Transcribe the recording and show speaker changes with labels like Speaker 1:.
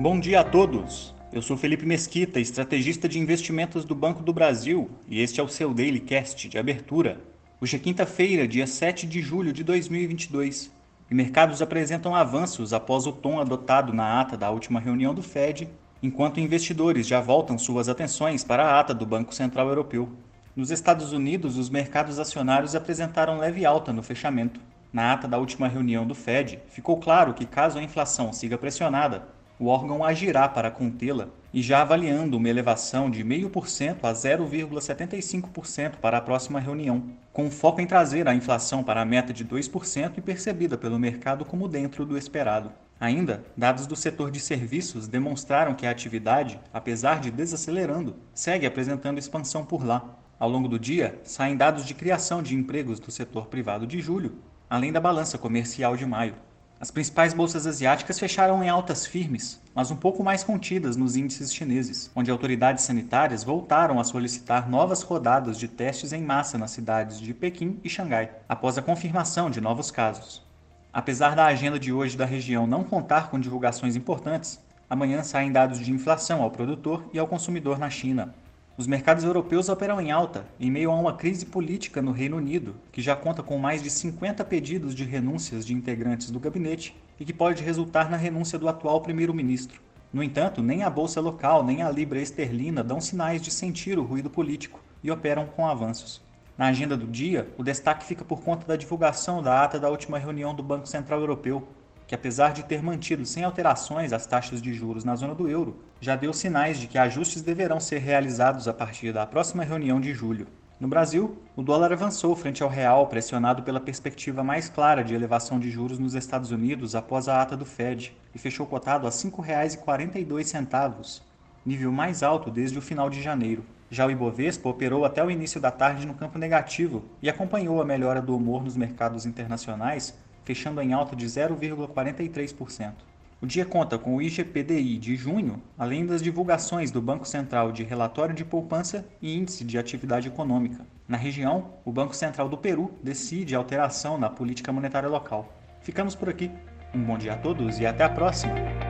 Speaker 1: Bom dia a todos. Eu sou Felipe Mesquita, estrategista de investimentos do Banco do Brasil, e este é o seu Daily Cast de abertura. Hoje é quinta-feira, dia 7 de julho de 2022, e mercados apresentam avanços após o tom adotado na ata da última reunião do Fed, enquanto investidores já voltam suas atenções para a ata do Banco Central Europeu. Nos Estados Unidos, os mercados acionários apresentaram leve alta no fechamento. Na ata da última reunião do Fed, ficou claro que, caso a inflação siga pressionada, o órgão agirá para contê-la e já avaliando uma elevação de 0,5% a 0,75% para a próxima reunião, com foco em trazer a inflação para a meta de 2% e percebida pelo mercado como dentro do esperado. Ainda, dados do setor de serviços demonstraram que a atividade, apesar de desacelerando, segue apresentando expansão por lá. Ao longo do dia, saem dados de criação de empregos do setor privado de julho, além da balança comercial de maio. As principais bolsas asiáticas fecharam em altas firmes, mas um pouco mais contidas nos índices chineses, onde autoridades sanitárias voltaram a solicitar novas rodadas de testes em massa nas cidades de Pequim e Xangai, após a confirmação de novos casos. Apesar da agenda de hoje da região não contar com divulgações importantes, amanhã saem dados de inflação ao produtor e ao consumidor na China, os mercados europeus operam em alta, em meio a uma crise política no Reino Unido, que já conta com mais de 50 pedidos de renúncias de integrantes do gabinete e que pode resultar na renúncia do atual primeiro-ministro. No entanto, nem a bolsa local nem a libra esterlina dão sinais de sentir o ruído político e operam com avanços. Na agenda do dia, o destaque fica por conta da divulgação da ata da última reunião do Banco Central Europeu, que apesar de ter mantido sem alterações as taxas de juros na zona do euro, já deu sinais de que ajustes deverão ser realizados a partir da próxima reunião de julho. No Brasil, o dólar avançou frente ao real, pressionado pela perspectiva mais clara de elevação de juros nos Estados Unidos após a ata do Fed, e fechou cotado a R$ 5,42, nível mais alto desde o final de janeiro. Já o Ibovespa operou até o início da tarde no campo negativo e acompanhou a melhora do humor nos mercados internacionais, fechando em alta de 0,43%. O dia conta com o IGPDI de junho, além das divulgações do Banco Central de relatório de poupança e índice de atividade econômica. Na região, o Banco Central do Peru decide alteração na política monetária local. Ficamos por aqui. Um bom dia a todos e até a próxima!